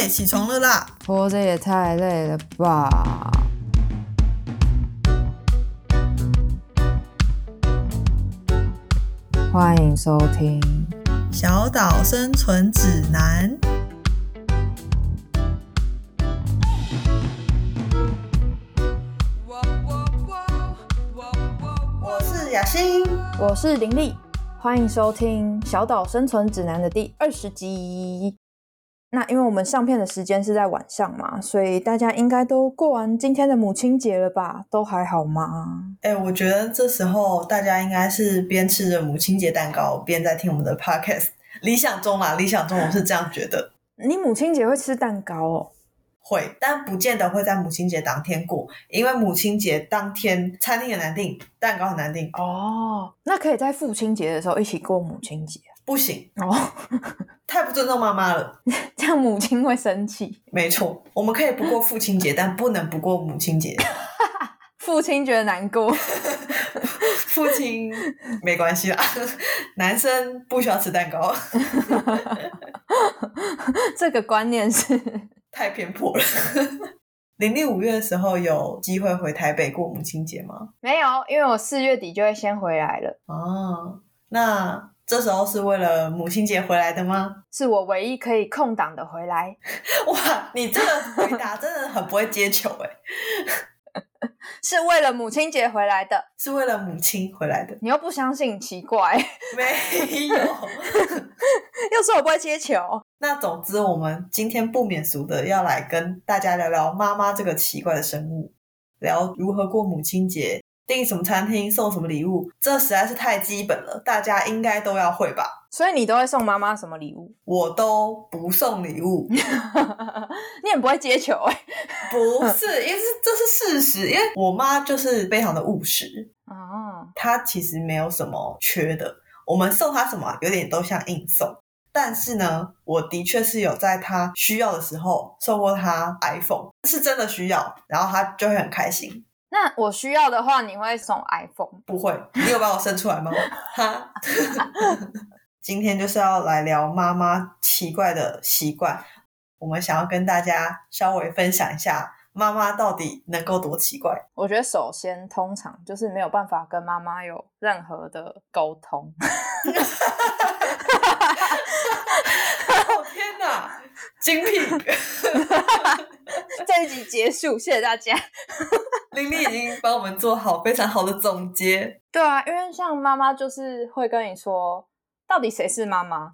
哎，起床了啦！活着也太累了吧！欢迎收听《小岛生存指南》。我是雅欣，我是林丽，欢迎收听《小岛生存指南》的第二十集。那因为我们上片的时间是在晚上嘛，所以大家应该都过完今天的母亲节了吧？都还好吗？哎，我觉得这时候大家应该是边吃着母亲节蛋糕，边在听我们的 podcast。理想中啦，理想中我是这样觉得。你母亲节会吃蛋糕哦？会，但不见得会在母亲节当天过，因为母亲节当天餐厅很难订，蛋糕很难订。哦，那可以在父亲节的时候一起过母亲节？不行哦，太不尊重妈妈了，这样母亲会生气。没错，我们可以不过父亲节，但不能不过母亲节。父亲觉得难过，父亲没关系啦，男生不需要吃蛋糕。这个观念是太偏颇了。零六五月的时候有机会回台北过母亲节吗？没有，因为我四月底就会先回来了。哦，那。这时候是为了母亲节回来的吗？是我唯一可以空档的回来。哇，你这个回答真的很不会接球哎！是为了母亲节回来的，是为了母亲回来的。你又不相信，奇怪。没有，又说我不会接球。那总之，我们今天不免俗的要来跟大家聊聊妈妈这个奇怪的生物，聊如何过母亲节。订什么餐厅送什么礼物，这实在是太基本了，大家应该都要会吧？所以你都会送妈妈什么礼物？我都不送礼物，你很不会接球哎。不是，因为这是事实，因为我妈就是非常的务实哦，她其实没有什么缺的，我们送她什么有点都像硬送，但是呢，我的确是有在她需要的时候送过她 iPhone，是真的需要，然后她就会很开心。那我需要的话，你会送 iPhone？不会，你有把我生出来吗？哈，今天就是要来聊妈妈奇怪的习惯，我们想要跟大家稍微分享一下妈妈到底能够多奇怪。我觉得首先，通常就是没有办法跟妈妈有任何的沟通。精辟！这一集结束，谢谢大家。玲玲已经帮我们做好非常好的总结。对啊，因为像妈妈就是会跟你说，到底谁是妈妈？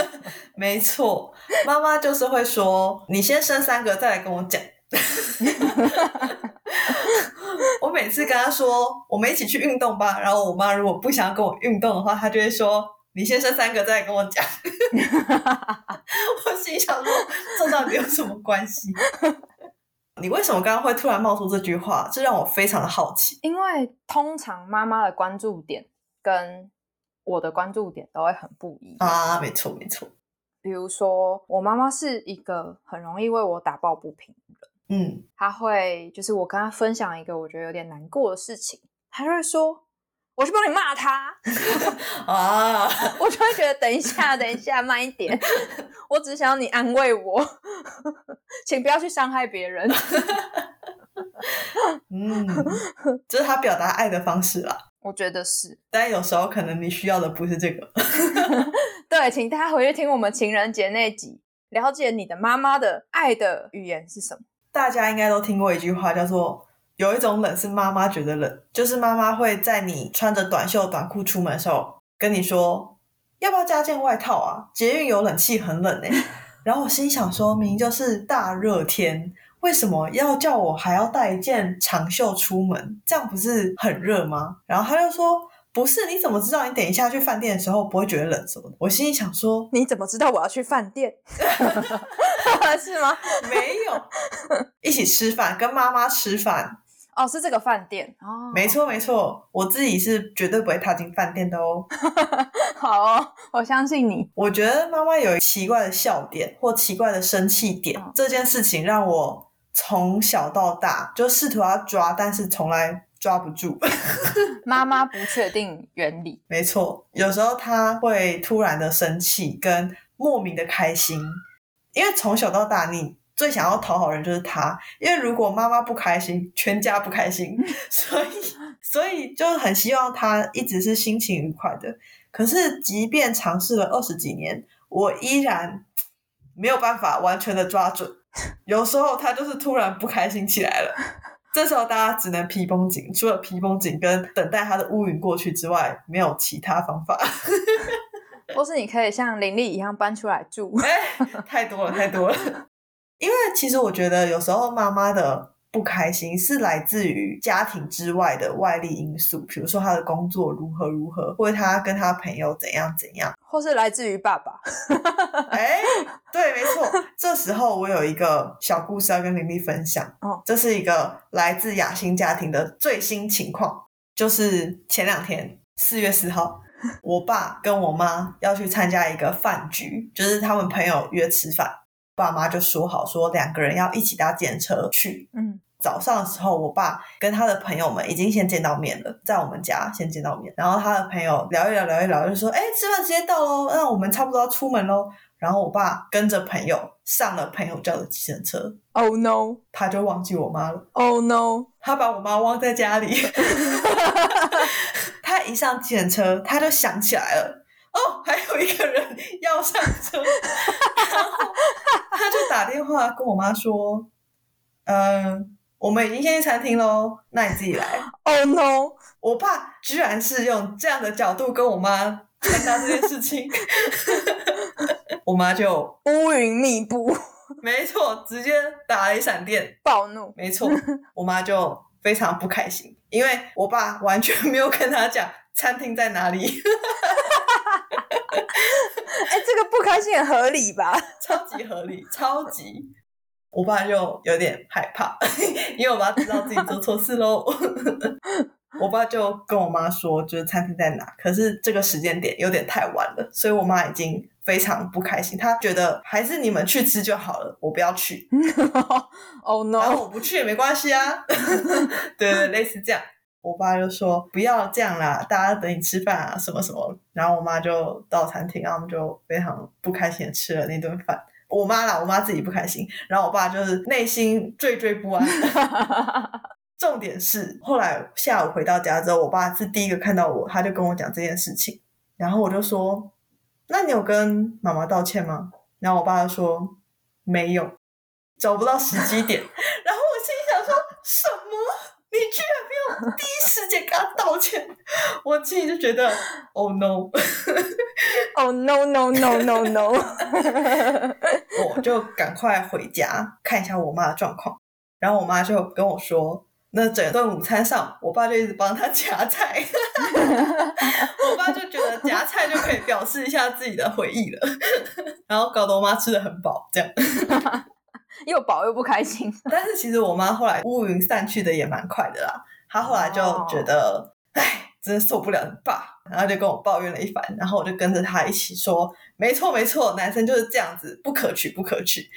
没错，妈妈就是会说，你先生三个再来跟我讲。我每次跟她说，我们一起去运动吧。然后我妈如果不想要跟我运动的话，她就会说，你先生三个再来跟我讲。我心想说，这到底有什么关系？你为什么刚刚会突然冒出这句话？这让我非常的好奇。因为通常妈妈的关注点跟我的关注点都会很不一样啊，没错没错。比如说，我妈妈是一个很容易为我打抱不平的人，嗯，她会就是我跟她分享一个我觉得有点难过的事情，她就会说。我去帮你骂他啊！我就会觉得，等一下，等一下，慢一点。我只想要你安慰我，请不要去伤害别人。嗯，这是他表达爱的方式啦。我觉得是，但有时候可能你需要的不是这个。对，请大家回去听我们情人节那集，了解你的妈妈的爱的语言是什么。大家应该都听过一句话，叫做。有一种冷是妈妈觉得冷，就是妈妈会在你穿着短袖短裤出门的时候跟你说：“要不要加件外套啊？捷运有冷气很冷哎。”然后我心想说：“明就是大热天，为什么要叫我还要带一件长袖出门？这样不是很热吗？”然后他就说：“不是，你怎么知道你等一下去饭店的时候不会觉得冷什么的？”我心里想说：“你怎么知道我要去饭店？是吗？没有，一起吃饭，跟妈妈吃饭。”哦，是这个饭店哦，没错没错，我自己是绝对不会踏进饭店的哦。好哦，我相信你。我觉得妈妈有奇怪的笑点或奇怪的生气点，这件事情让我从小到大就试图要抓，但是从来抓不住。妈妈不确定原理，没错，有时候她会突然的生气跟莫名的开心。因为从小到大，你最想要讨好人就是他，因为如果妈妈不开心，全家不开心，所以所以就很希望他一直是心情愉快的。可是，即便尝试了二十几年，我依然没有办法完全的抓准。有时候他就是突然不开心起来了，这时候大家只能皮绷紧，除了皮绷紧跟等待他的乌云过去之外，没有其他方法。或是你可以像林丽一样搬出来住。哎，太多了，太多了。因为其实我觉得有时候妈妈的。不开心是来自于家庭之外的外力因素，比如说她的工作如何如何，或者他跟她朋友怎样怎样，或是来自于爸爸。哎，对，没错。这时候我有一个小故事要跟林丽分享。哦，这是一个来自雅欣家庭的最新情况，就是前两天四月四号，我爸跟我妈要去参加一个饭局，就是他们朋友约吃饭，爸妈就说好说两个人要一起搭电车去。嗯。早上的时候，我爸跟他的朋友们已经先见到面了，在我们家先见到面。然后他的朋友聊一聊，聊一聊，就说：“哎，吃饭时间到喽，那我们差不多要出门喽。”然后我爸跟着朋友上了朋友叫的计程车。Oh no！他就忘记我妈了。Oh no！他把我妈忘在家里。他一上计程车，他就想起来了，哦，还有一个人要上车。然后他就打电话跟我妈说：“嗯。”我们已经先去餐厅喽，那你自己来。Oh no！我爸居然是用这样的角度跟我妈谈到这件事情，我妈就乌云密布。没错，直接打了一闪电，暴怒。没错，我妈就非常不开心，因为我爸完全没有跟他讲餐厅在哪里。哎，这个不开心很合理吧？超级合理，超级。我爸就有点害怕，因为我爸知道自己做错事喽。我爸就跟我妈说，就是餐厅在哪，可是这个时间点有点太晚了，所以我妈已经非常不开心。她觉得还是你们去吃就好了，我不要去。Oh no！然后我不去也没关系啊。对对，类似这样。我爸就说不要这样啦，大家等你吃饭啊，什么什么。然后我妈就到餐厅，然后我们就非常不开心的吃了那顿饭。我妈啦，我妈自己不开心，然后我爸就是内心惴惴不安。重点是后来下午回到家之后，我爸是第一个看到我，他就跟我讲这件事情，然后我就说：“那你有跟妈妈道歉吗？”然后我爸就说：“没有，找不到时机点。”然后我心里想说：“什么？”你居然 第一时间跟他道歉，我心里就觉得，Oh no，Oh no no no no no，我就赶快回家看一下我妈的状况，然后我妈就跟我说，那整顿午餐上，我爸就一直帮他夹菜，我爸就觉得夹菜就可以表示一下自己的回忆了，然后搞得我妈吃的很饱，这样。又饱又不开心，但是其实我妈后来乌云散去的也蛮快的啦。她后来就觉得，哎，真的受不了你爸，然后就跟我抱怨了一番，然后我就跟着他一起说，没错没错，男生就是这样子，不可取不可取，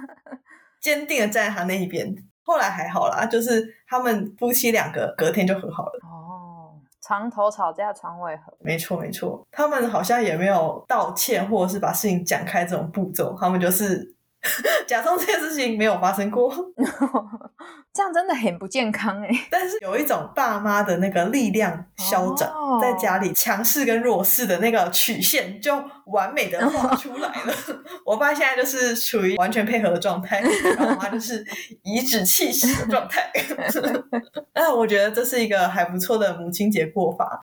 坚定的站在他那一边。后来还好啦，就是他们夫妻两个隔天就和好了。哦，床头吵架床尾和，没错没错，他们好像也没有道歉或者是把事情讲开这种步骤，他们就是。假装这件事情没有发生过，这样真的很不健康哎。但是有一种爸妈的那个力量消长，在家里强势跟弱势的那个曲线就完美的画出来了。我爸现在就是处于完全配合的状态，然后我妈就是颐指气使的状态。那我觉得这是一个还不错的母亲节过法。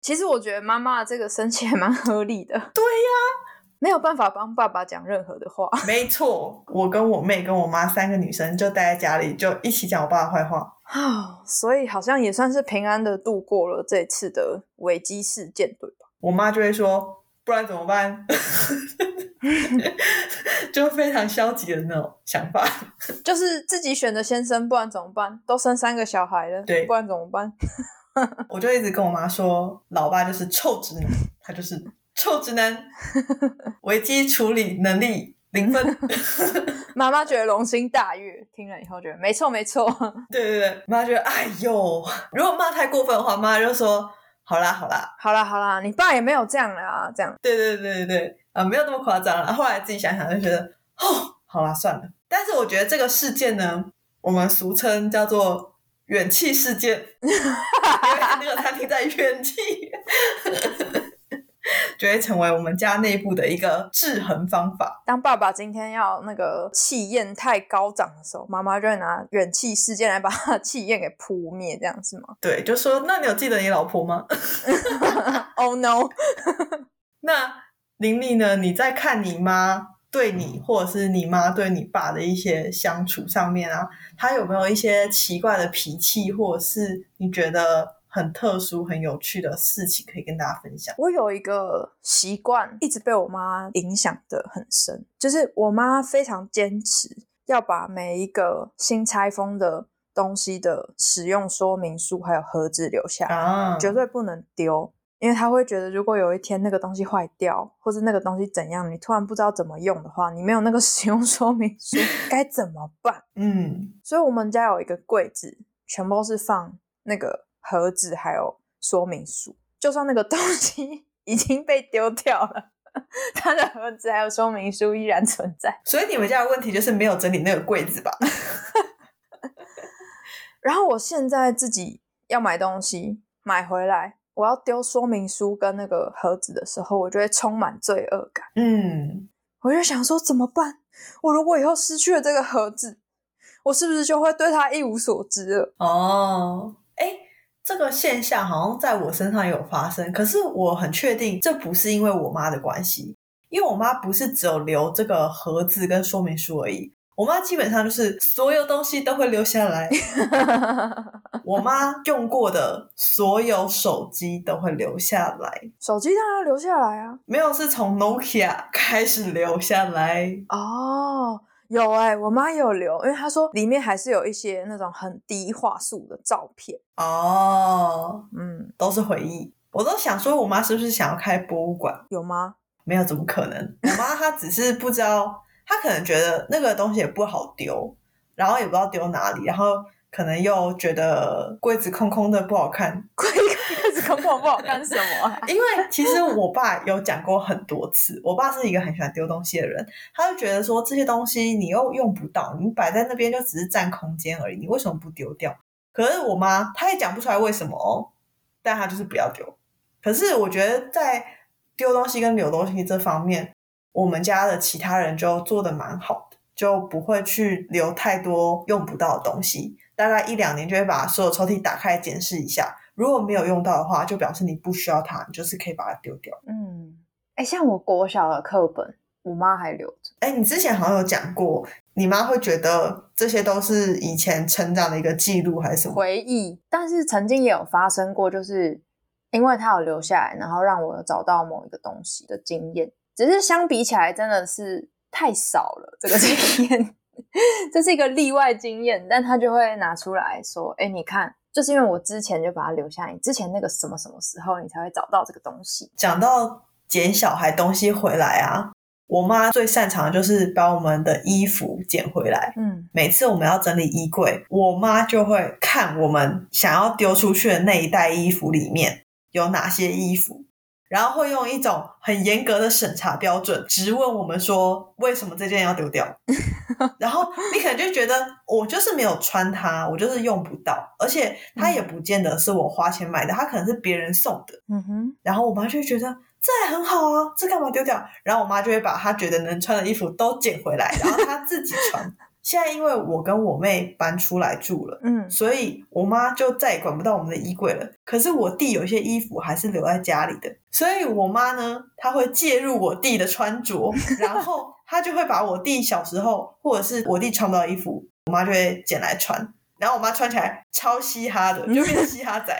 其实我觉得妈妈这个生气还蛮合理的。对呀。没有办法帮爸爸讲任何的话。没错，我跟我妹跟我妈三个女生就待在家里，就一起讲我爸的坏话。啊，所以好像也算是平安的度过了这次的危机事件，对吧？我妈就会说：“不然怎么办？” 就非常消极的那种想法。就是自己选的先生，不然怎么办？都生三个小孩了，对，不然怎么办？我就一直跟我妈说：“老爸就是臭直男，他就是。”臭直男，危机处理能力零分。妈妈觉得龙心大悦，听了以后觉得没错没错。对对对，妈觉得哎呦，如果骂太过分的话，妈就说好啦好啦好啦好啦，你爸也没有这样啦，这样。对对对对对，啊，没有那么夸张了。后来自己想想就觉得哦，好啦，算了。但是我觉得这个事件呢，我们俗称叫做远气事件，因为那个餐厅在远气。就会成为我们家内部的一个制衡方法。当爸爸今天要那个气焰太高涨的时候，妈妈就会拿远气事件来把他气焰给扑灭，这样是吗？对，就说那你有记得你老婆吗？Oh no！那林丽呢？你在看你妈对你，或者是你妈对你爸的一些相处上面啊，他有没有一些奇怪的脾气，或者是你觉得？很特殊、很有趣的事情可以跟大家分享。我有一个习惯，一直被我妈影响的很深，就是我妈非常坚持要把每一个新拆封的东西的使用说明书还有盒子留下来，绝对不能丢，因为她会觉得，如果有一天那个东西坏掉，或者那个东西怎样，你突然不知道怎么用的话，你没有那个 使用说明书 该怎么办？嗯，所以我们家有一个柜子，全部都是放那个。盒子还有说明书，就算那个东西 已经被丢掉了，它的盒子还有说明书依然存在。所以你们家的问题就是没有整理那个柜子吧？然后我现在自己要买东西买回来，我要丢说明书跟那个盒子的时候，我就会充满罪恶感。嗯，我就想说怎么办？我如果以后失去了这个盒子，我是不是就会对它一无所知了？哦，哎。这个现象好像在我身上也有发生，可是我很确定这不是因为我妈的关系，因为我妈不是只有留这个盒子跟说明书而已，我妈基本上就是所有东西都会留下来。我妈用过的所有手机都会留下来，手机当然要留下来啊，没有是从 Nokia 开始留下来哦。有哎，我妈有留，因为她说里面还是有一些那种很低画素的照片哦，嗯，都是回忆。我都想说，我妈是不是想要开博物馆？有吗？没有，怎么可能？我妈她只是不知道，她可能觉得那个东西也不好丢，然后也不知道丢哪里，然后。可能又觉得柜子空空的不好看，柜柜子空空不好看什么？因为其实我爸有讲过很多次，我爸是一个很喜欢丢东西的人，他就觉得说这些东西你又用不到，你摆在那边就只是占空间而已，你为什么不丢掉？可是我妈她也讲不出来为什么哦，但她就是不要丢。可是我觉得在丢东西跟留东西这方面，我们家的其他人就做的蛮好的，就不会去留太多用不到的东西。大概一两年就会把所有抽屉打开检视一下，如果没有用到的话，就表示你不需要它，你就是可以把它丢掉。嗯，哎，像我国小的课本，我妈还留着。哎，你之前好像有讲过，你妈会觉得这些都是以前成长的一个记录还是什么回忆？但是曾经也有发生过，就是因为他有留下来，然后让我找到某一个东西的经验，只是相比起来真的是太少了，这个经验。这是一个例外经验，但他就会拿出来说：“哎，你看，就是因为我之前就把它留下，你之前那个什么什么时候，你才会找到这个东西。”讲到捡小孩东西回来啊，我妈最擅长的就是把我们的衣服捡回来。嗯，每次我们要整理衣柜，我妈就会看我们想要丢出去的那一袋衣服里面有哪些衣服。然后会用一种很严格的审查标准，质问我们说为什么这件要丢掉？然后你可能就觉得我就是没有穿它，我就是用不到，而且它也不见得是我花钱买的，它可能是别人送的。嗯哼。然后我妈就会觉得这很好啊，这干嘛丢掉？然后我妈就会把她觉得能穿的衣服都捡回来，然后她自己穿。现在因为我跟我妹搬出来住了，嗯，所以我妈就再也管不到我们的衣柜了。可是我弟有些衣服还是留在家里的，所以我妈呢，她会介入我弟的穿着，然后她就会把我弟小时候或者是我弟穿不到衣服，我妈就会捡来穿，然后我妈穿起来超嘻哈的，就变成嘻哈仔。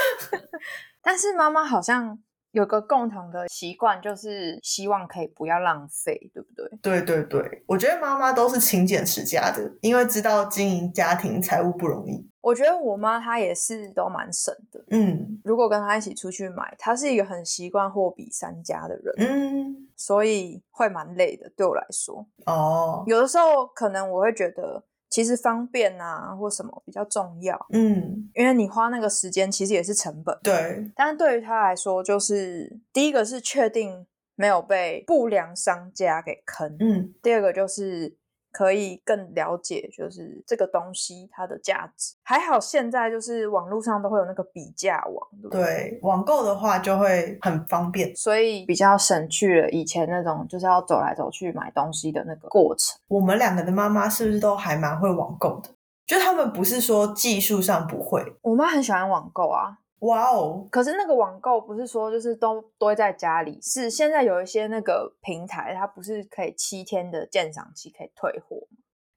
但是妈妈好像。有个共同的习惯，就是希望可以不要浪费，对不对？对对对，我觉得妈妈都是勤俭持家的，因为知道经营家庭财务不容易。我觉得我妈她也是都蛮省的，嗯，如果跟她一起出去买，她是一个很习惯货比三家的人，嗯，所以会蛮累的，对我来说。哦，有的时候可能我会觉得。其实方便啊，或什么比较重要？嗯，因为你花那个时间，其实也是成本。对，但是对于他来说，就是第一个是确定没有被不良商家给坑。嗯，第二个就是可以更了解，就是这个东西它的价值。还好现在就是网络上都会有那个比价网，对，网购的话就会很方便，所以比较省去了以前那种就是要走来走去买东西的那个过程。我们两个的妈妈是不是都还蛮会网购的？就他们不是说技术上不会，我妈很喜欢网购啊。哇哦！可是那个网购不是说就是都堆在家里，是现在有一些那个平台，它不是可以七天的鉴赏期可以退货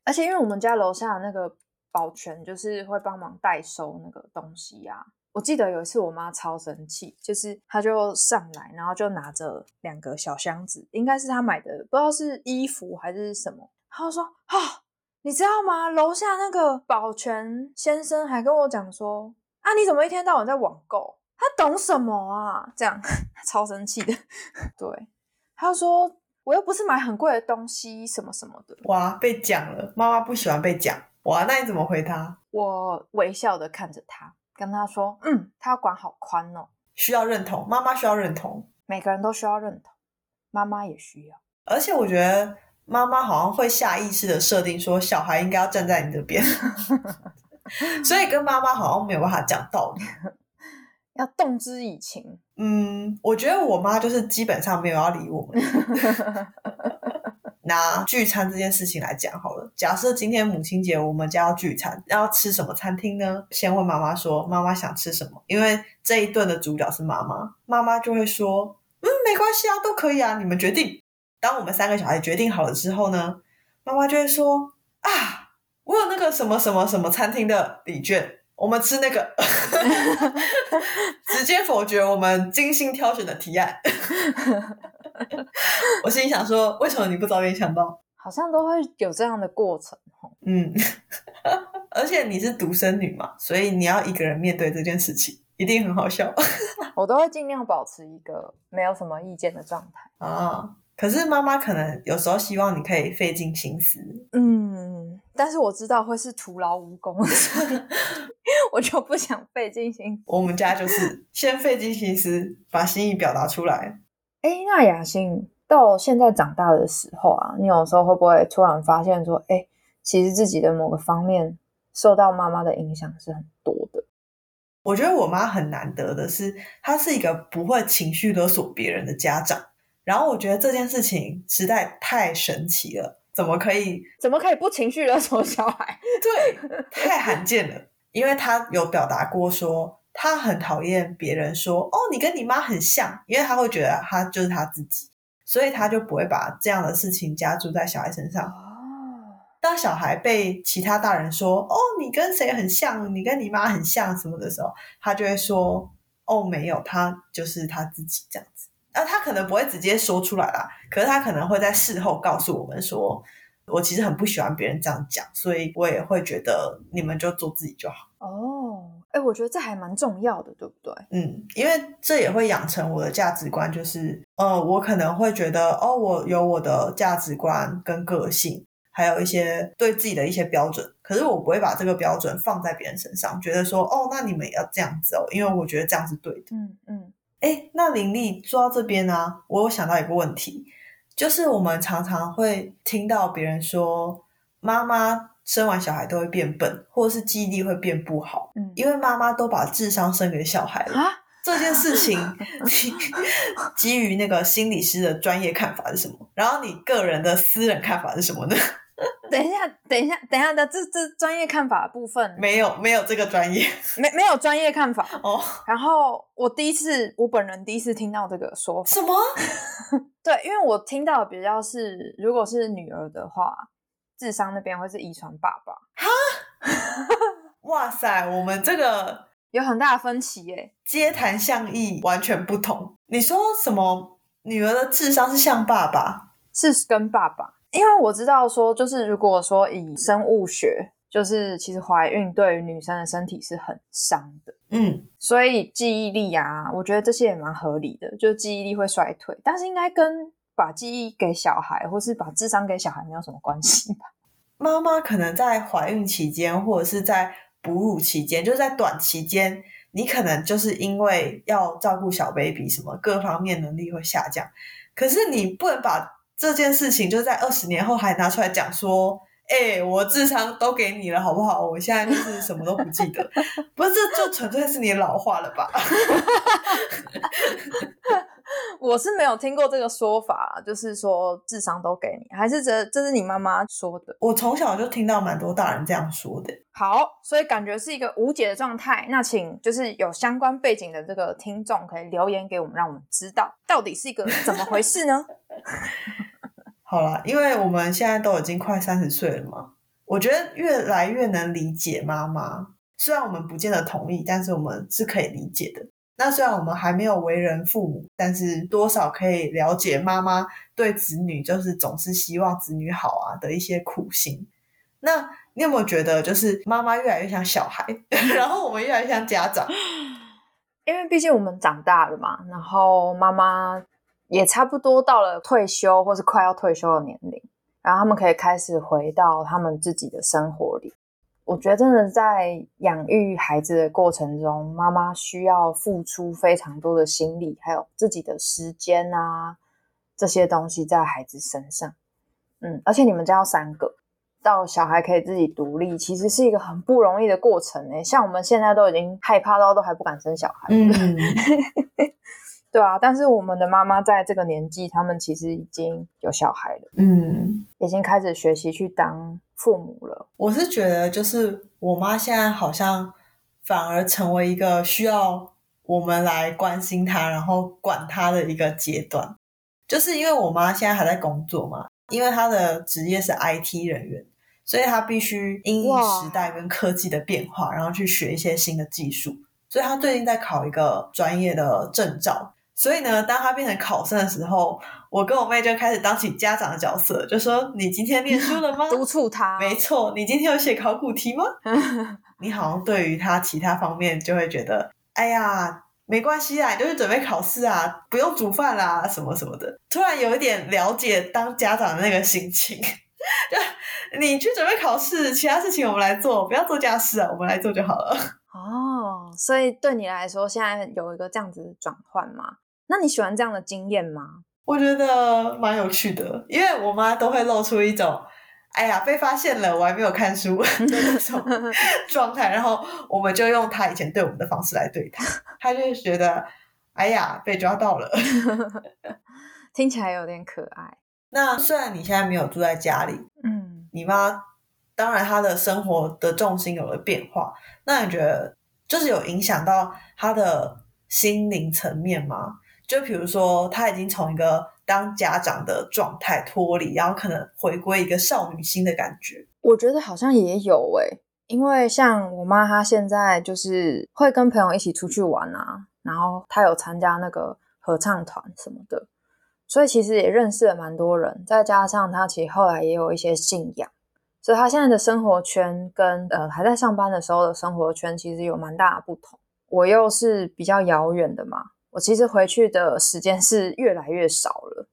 而且因为我们家楼下那个保全就是会帮忙代收那个东西呀。我记得有一次我妈超生气，就是她就上来，然后就拿着两个小箱子，应该是她买的，不知道是衣服还是什么。她说：“啊，你知道吗？楼下那个保全先生还跟我讲说。”啊！你怎么一天到晚在网购？他懂什么啊？这样 超生气的。对，他说我又不是买很贵的东西，什么什么的。哇，被讲了！妈妈不喜欢被讲。哇，那你怎么回他？我微笑的看着他，跟他说：“嗯，他管好宽哦，需要认同。妈妈需要认同，每个人都需要认同，妈妈也需要。而且我觉得妈妈好像会下意识的设定说，小孩应该要站在你这边。”所以跟妈妈好像没有办法讲道理，要动之以情。嗯，我觉得我妈就是基本上没有要理我们。拿聚餐这件事情来讲好了，假设今天母亲节我们家要聚餐，要吃什么餐厅呢？先问妈妈说，妈妈想吃什么？因为这一顿的主角是妈妈，妈妈就会说，嗯，没关系啊，都可以啊，你们决定。当我们三个小孩决定好了之后呢，妈妈就会说，啊。我有那个什么什么什么餐厅的礼券，我们吃那个，直接否决我们精心挑选的提案。我心里想说，为什么你不早点想到？好像都会有这样的过程嗯，而且你是独生女嘛，所以你要一个人面对这件事情，一定很好笑。我都会尽量保持一个没有什么意见的状态啊。可是妈妈可能有时候希望你可以费尽心思。嗯。但是我知道会是徒劳无功，我就不想费尽心。我们家就是先费尽心思把心意表达出来。哎，那雅欣到现在长大的时候啊，你有时候会不会突然发现说，哎，其实自己的某个方面受到妈妈的影响是很多的？我觉得我妈很难得的是，她是一个不会情绪勒索别人的家长。然后我觉得这件事情实在太神奇了。怎么可以？怎么可以不情绪勒索小孩？对，太罕见了。因为他有表达过说，他很讨厌别人说：“哦，你跟你妈很像。”因为他会觉得他就是他自己，所以他就不会把这样的事情加注在小孩身上。哦，当小孩被其他大人说：“哦，你跟谁很像？你跟你妈很像什么的时候”，他就会说：“哦，没有，他就是他自己这样子。”那他可能不会直接说出来啦，可是他可能会在事后告诉我们说，我其实很不喜欢别人这样讲，所以我也会觉得你们就做自己就好。哦，哎，我觉得这还蛮重要的，对不对？嗯，因为这也会养成我的价值观，就是呃，我可能会觉得哦，我有我的价值观跟个性，还有一些对自己的一些标准，可是我不会把这个标准放在别人身上，觉得说哦，那你们也要这样子哦，因为我觉得这样是对的。嗯嗯。哎，那林丽说到这边呢，我有想到一个问题，就是我们常常会听到别人说，妈妈生完小孩都会变笨，或者是记忆力会变不好，嗯，因为妈妈都把智商生给小孩了。这件事情 基于那个心理师的专业看法是什么？然后你个人的私人看法是什么呢？等一下，等一下，等一下的这这专业看法部分没有没有这个专业，没没有专业看法哦。然后我第一次，我本人第一次听到这个说法，什么？对，因为我听到比较是，如果是女儿的话，智商那边会是遗传爸爸。哈，哇塞，我们这个有很大的分歧耶，街谈巷议完全不同。你说什么？女儿的智商是像爸爸，是跟爸爸。因为我知道说，就是如果说以生物学，就是其实怀孕对于女生的身体是很伤的，嗯，所以记忆力啊，我觉得这些也蛮合理的，就是记忆力会衰退，但是应该跟把记忆给小孩，或是把智商给小孩没有什么关系吧？妈妈可能在怀孕期间，或者是在哺乳期间，就是在短期间，你可能就是因为要照顾小 baby，什么各方面能力会下降。可是你不能把这件事情就在二十年后还拿出来讲说。哎，我智商都给你了，好不好？我现在就是什么都不记得，不是，这就纯粹是你老化了吧？我是没有听过这个说法，就是说智商都给你，还是这这是你妈妈说的？我从小就听到蛮多大人这样说的。好，所以感觉是一个无解的状态。那请就是有相关背景的这个听众可以留言给我们，让我们知道到底是一个怎么回事呢？好了，因为我们现在都已经快三十岁了嘛，我觉得越来越能理解妈妈。虽然我们不见得同意，但是我们是可以理解的。那虽然我们还没有为人父母，但是多少可以了解妈妈对子女就是总是希望子女好啊的一些苦心。那你有没有觉得，就是妈妈越来越像小孩，然后我们越来越像家长？因为毕竟我们长大了嘛，然后妈妈。也差不多到了退休或是快要退休的年龄，然后他们可以开始回到他们自己的生活里。我觉得真的在养育孩子的过程中，妈妈需要付出非常多的心力，还有自己的时间啊，这些东西在孩子身上。嗯，而且你们家要三个，到小孩可以自己独立，其实是一个很不容易的过程诶。像我们现在都已经害怕到都还不敢生小孩。嗯。对啊，但是我们的妈妈在这个年纪，他们其实已经有小孩了，嗯，已经开始学习去当父母了。我是觉得，就是我妈现在好像反而成为一个需要我们来关心她，然后管她的一个阶段。就是因为我妈现在还在工作嘛，因为她的职业是 IT 人员，所以她必须因应时代跟科技的变化，然后去学一些新的技术。所以她最近在考一个专业的证照。所以呢，当他变成考生的时候，我跟我妹就开始当起家长的角色，就说：“你今天念书了吗？” 督促他。没错，你今天有写考古题吗？你好像对于他其他方面就会觉得：“哎呀，没关系啊，就是准备考试啊，不用煮饭啦，什么什么的。”突然有一点了解当家长的那个心情，就你去准备考试，其他事情我们来做，不要做家事啊，我们来做就好了。哦，所以对你来说，现在有一个这样子的转换吗？那你喜欢这样的经验吗？我觉得蛮有趣的，因为我妈都会露出一种“哎呀，被发现了，我还没有看书 ”的那种状态，然后我们就用她以前对我们的方式来对她，她就会觉得“哎呀，被抓到了” 听起来有点可爱。那虽然你现在没有住在家里，嗯，你妈当然她的生活的重心有了变化，那你觉得就是有影响到她的心灵层面吗？就比如说，他已经从一个当家长的状态脱离，然后可能回归一个少女心的感觉。我觉得好像也有诶，因为像我妈，她现在就是会跟朋友一起出去玩啊，然后她有参加那个合唱团什么的，所以其实也认识了蛮多人。再加上她其实后来也有一些信仰，所以她现在的生活圈跟呃还在上班的时候的生活圈其实有蛮大的不同。我又是比较遥远的嘛。我其实回去的时间是越来越少了。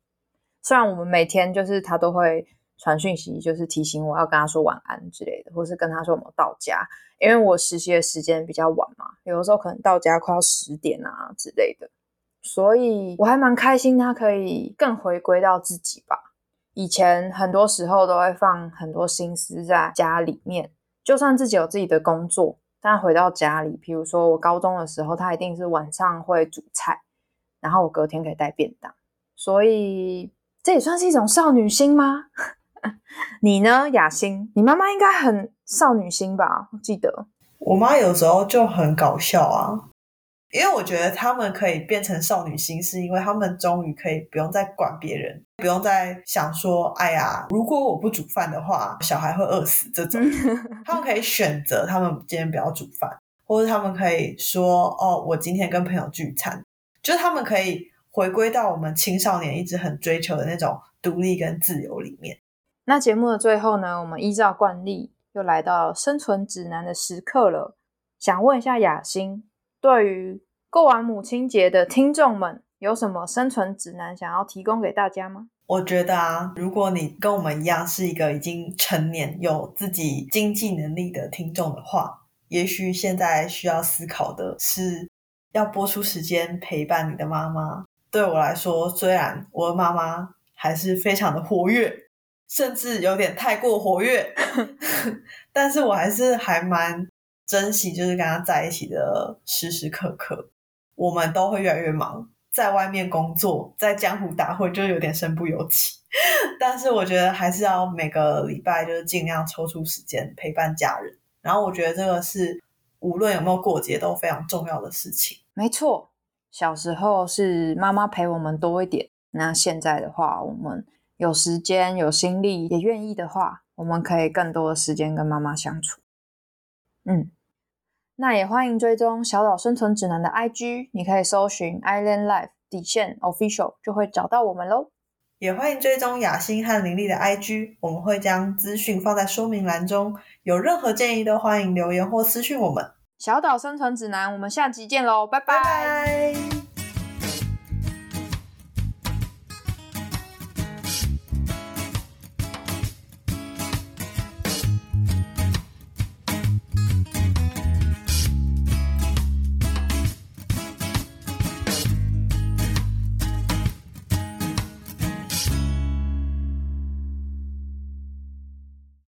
虽然我们每天就是他都会传讯息，就是提醒我要跟他说晚安之类的，或是跟他说我们到家。因为我实习的时间比较晚嘛，有的时候可能到家快要十点啊之类的，所以我还蛮开心他可以更回归到自己吧。以前很多时候都会放很多心思在家里面，就算自己有自己的工作。但回到家里，比如说我高中的时候，他一定是晚上会煮菜，然后我隔天可以带便当，所以这也算是一种少女心吗？你呢，雅欣？你妈妈应该很少女心吧？我记得我妈有时候就很搞笑啊。因为我觉得他们可以变成少女心，是因为他们终于可以不用再管别人，不用再想说，哎呀，如果我不煮饭的话，小孩会饿死这种。他们可以选择，他们今天不要煮饭，或者他们可以说，哦，我今天跟朋友聚餐，就是他们可以回归到我们青少年一直很追求的那种独立跟自由里面。那节目的最后呢，我们依照惯例又来到生存指南的时刻了，想问一下雅欣。对于过完母亲节的听众们，有什么生存指南想要提供给大家吗？我觉得啊，如果你跟我们一样是一个已经成年、有自己经济能力的听众的话，也许现在需要思考的是，要播出时间陪伴你的妈妈，对我来说，虽然我的妈妈还是非常的活跃，甚至有点太过活跃，但是我还是还蛮珍惜，就是跟他在一起的时时刻刻。我们都会越来越忙，在外面工作，在江湖打混，就有点身不由己。但是我觉得还是要每个礼拜就是尽量抽出时间陪伴家人。然后我觉得这个是无论有没有过节都非常重要的事情。没错，小时候是妈妈陪我们多一点，那现在的话，我们有时间、有心力，也愿意的话，我们可以更多的时间跟妈妈相处。嗯，那也欢迎追踪小岛生存指南的 IG，你可以搜寻 Island Life 底线 Official 就会找到我们喽。也欢迎追踪雅欣和林丽的 IG，我们会将资讯放在说明栏中。有任何建议都欢迎留言或私讯我们。小岛生存指南，我们下集见喽，拜拜。